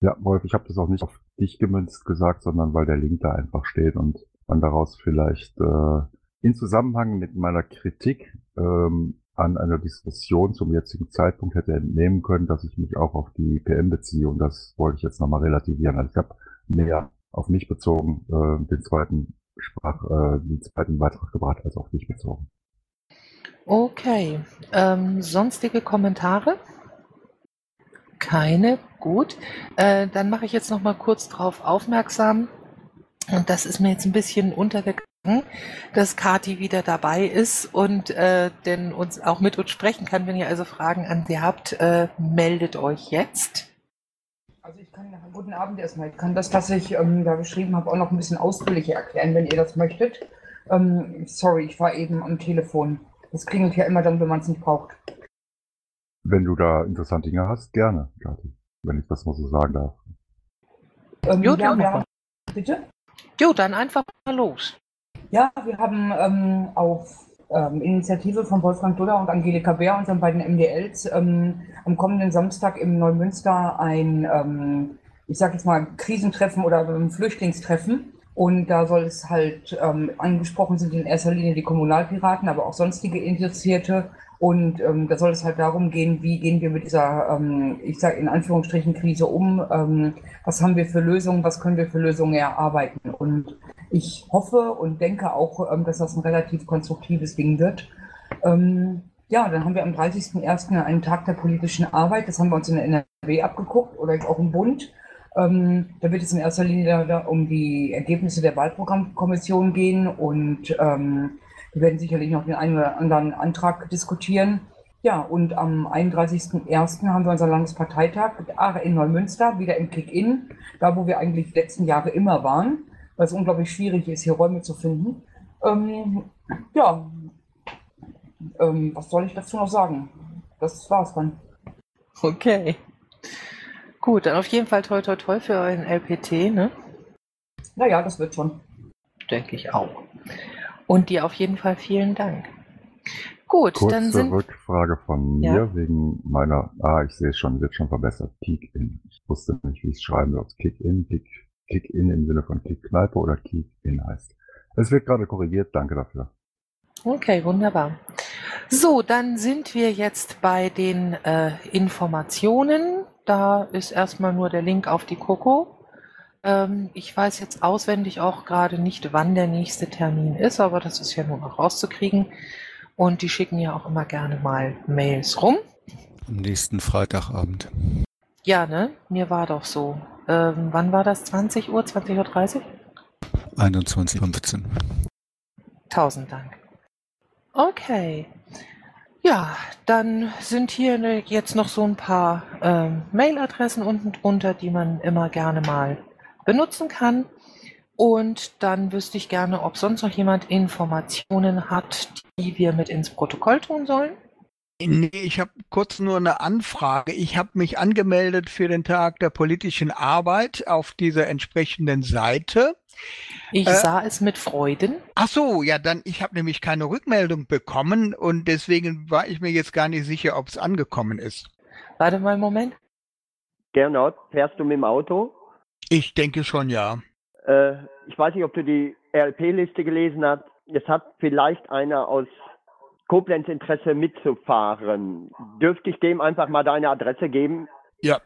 Ja, Wolf, ich habe das auch nicht auf dich gemünzt gesagt, sondern weil der Link da einfach steht und man daraus vielleicht äh, in Zusammenhang mit meiner Kritik ähm, an einer Diskussion zum jetzigen Zeitpunkt hätte entnehmen können, dass ich mich auch auf die PM beziehe und das wollte ich jetzt nochmal relativieren. Also ich habe mehr auf mich bezogen äh, den zweiten Sprach, äh, den zweiten Beitrag gebracht als auf dich bezogen. Okay. Ähm, sonstige Kommentare? Keine. Gut. Äh, dann mache ich jetzt noch mal kurz darauf aufmerksam. Und das ist mir jetzt ein bisschen untergegangen, dass Kati wieder dabei ist und äh, denn uns auch mit uns sprechen kann. Wenn ihr also Fragen an sie habt, äh, meldet euch jetzt. Also ich kann, guten Abend erstmal. Ich kann das, was ich ähm, da geschrieben habe, auch noch ein bisschen ausführlicher erklären, wenn ihr das möchtet. Ähm, sorry, ich war eben am Telefon. Das klingelt ja immer dann, wenn man es nicht braucht. Wenn du da interessante Dinge hast, gerne, Kathi, wenn ich das mal so sagen darf. Ähm, Jo, ja, ja, wir mach haben, bitte? Jo, dann einfach mal los. Ja, wir haben ähm, auf ähm, Initiative von Wolfgang Duller und Angelika Bär, unseren beiden MDLs, ähm, am kommenden Samstag im Neumünster ein, ähm, ich sag jetzt mal, Krisentreffen oder ähm, Flüchtlingstreffen. Und da soll es halt ähm, angesprochen sind in erster Linie die Kommunalpiraten, aber auch sonstige Interessierte. Und ähm, da soll es halt darum gehen, wie gehen wir mit dieser, ähm, ich sage in Anführungsstrichen, Krise um? Ähm, was haben wir für Lösungen? Was können wir für Lösungen erarbeiten? Und ich hoffe und denke auch, ähm, dass das ein relativ konstruktives Ding wird. Ähm, ja, dann haben wir am 30.01. einen Tag der politischen Arbeit. Das haben wir uns in der NRW abgeguckt oder auch im Bund. Ähm, da wird es in erster Linie da, um die Ergebnisse der Wahlprogrammkommission gehen und ähm, wir werden sicherlich noch den einen oder anderen Antrag diskutieren. Ja, und am 31.01. haben wir unseren Landesparteitag in Neumünster, wieder im Kick-In, da wo wir eigentlich die letzten Jahre immer waren, weil es unglaublich schwierig ist, hier Räume zu finden. Ähm, ja, ähm, was soll ich dazu noch sagen? Das war's dann. Okay. Gut, dann auf jeden Fall toi toi toi für euren LPT, ne? Naja, das wird schon. Denke ich auch. Und dir auf jeden Fall vielen Dank. Gut, Kurze dann sind Rückfrage von Ja. mir wegen meiner, ah, ich sehe es schon, wird schon verbessert, Kick-In. Ich wusste nicht, wie ich es schreiben soll. Kick-In, Kick, Kick-In im Sinne von Kick-Kneipe oder Kick-In heißt. Es wird gerade korrigiert, danke dafür. Okay, wunderbar. So, dann sind wir jetzt bei den äh, Informationen. Da ist erstmal nur der Link auf die Coco. Ähm, ich weiß jetzt auswendig auch gerade nicht, wann der nächste Termin ist, aber das ist ja nur noch rauszukriegen. Und die schicken ja auch immer gerne mal Mails rum. Am nächsten Freitagabend. Ja, ne? Mir war doch so. Ähm, wann war das? 20 Uhr, 20.30 Uhr? 21.15 Tausend Dank. Okay. Ja, dann sind hier ne- jetzt noch so ein paar ähm, Mailadressen unten drunter, die man immer gerne mal benutzen kann. Und dann wüsste ich gerne, ob sonst noch jemand Informationen hat, die wir mit ins Protokoll tun sollen. Nee, ich habe kurz nur eine Anfrage. Ich habe mich angemeldet für den Tag der politischen Arbeit auf dieser entsprechenden Seite. Ich Äh, sah es mit Freuden. Ach so, ja, dann, ich habe nämlich keine Rückmeldung bekommen und deswegen war ich mir jetzt gar nicht sicher, ob es angekommen ist. Warte mal einen Moment. Gernot, fährst du mit dem Auto? Ich denke schon, ja. Äh, ich weiß nicht, ob du die RLP-Liste gelesen hast. Es hat vielleicht einer aus Koblenz Interesse mitzufahren. Dürfte ich dem einfach mal deine Adresse geben? Ja.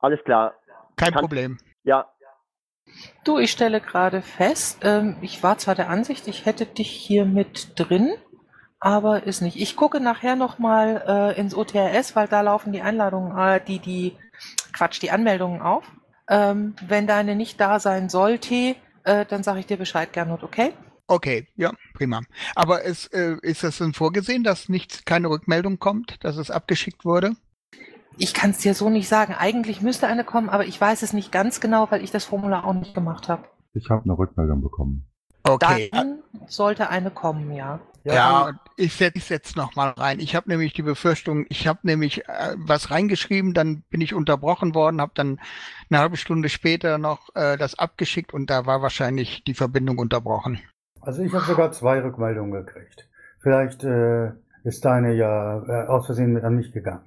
Alles klar. Kein Kann- Problem. Ja, Du, ich stelle gerade fest, ähm, ich war zwar der Ansicht, ich hätte dich hier mit drin, aber ist nicht. Ich gucke nachher nochmal äh, ins OTRS, weil da laufen die Einladungen, äh, die, die, Quatsch, die Anmeldungen auf. Ähm, wenn deine nicht da sein sollte, äh, dann sage ich dir Bescheid, Gernot, okay? Okay, ja, prima. Aber es, äh, ist das denn vorgesehen, dass nicht keine Rückmeldung kommt, dass es abgeschickt wurde? Ich kann es dir so nicht sagen. Eigentlich müsste eine kommen, aber ich weiß es nicht ganz genau, weil ich das Formular auch nicht gemacht habe. Ich habe eine Rückmeldung bekommen. Okay. Dann sollte eine kommen, ja. Ja, ich setze setz noch mal rein. Ich habe nämlich die Befürchtung, ich habe nämlich äh, was reingeschrieben, dann bin ich unterbrochen worden, habe dann eine halbe Stunde später noch äh, das abgeschickt und da war wahrscheinlich die Verbindung unterbrochen. Also ich habe sogar zwei Rückmeldungen gekriegt. Vielleicht äh, ist deine ja äh, aus Versehen mit an mich gegangen.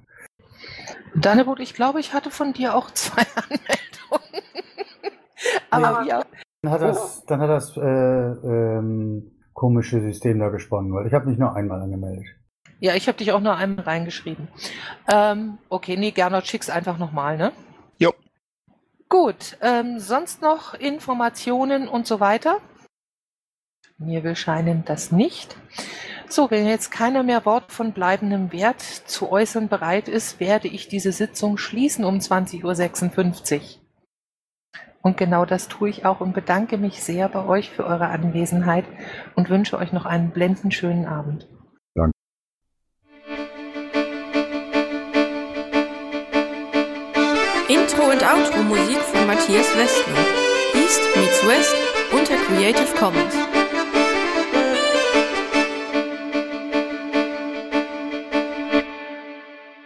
Dannebut, ich glaube, ich hatte von dir auch zwei [LAUGHS] Anmeldungen. Aber auch. Dann hat das, dann hat das äh, ähm, komische System da gesponnen, weil ich habe mich nur einmal angemeldet. Ja, ich habe dich auch nur einmal reingeschrieben. Ähm, okay, nee, Gernot, schick's einfach nochmal, ne? Jo. Gut, ähm, sonst noch Informationen und so weiter? Mir will scheinen das nicht. So, wenn jetzt keiner mehr Wort von bleibendem Wert zu äußern bereit ist, werde ich diese Sitzung schließen um 20.56 Uhr. Und genau das tue ich auch und bedanke mich sehr bei euch für eure Anwesenheit und wünsche euch noch einen blendend schönen Abend. Intro und Outro Musik von Matthias Westner. East meets West unter Creative Commons.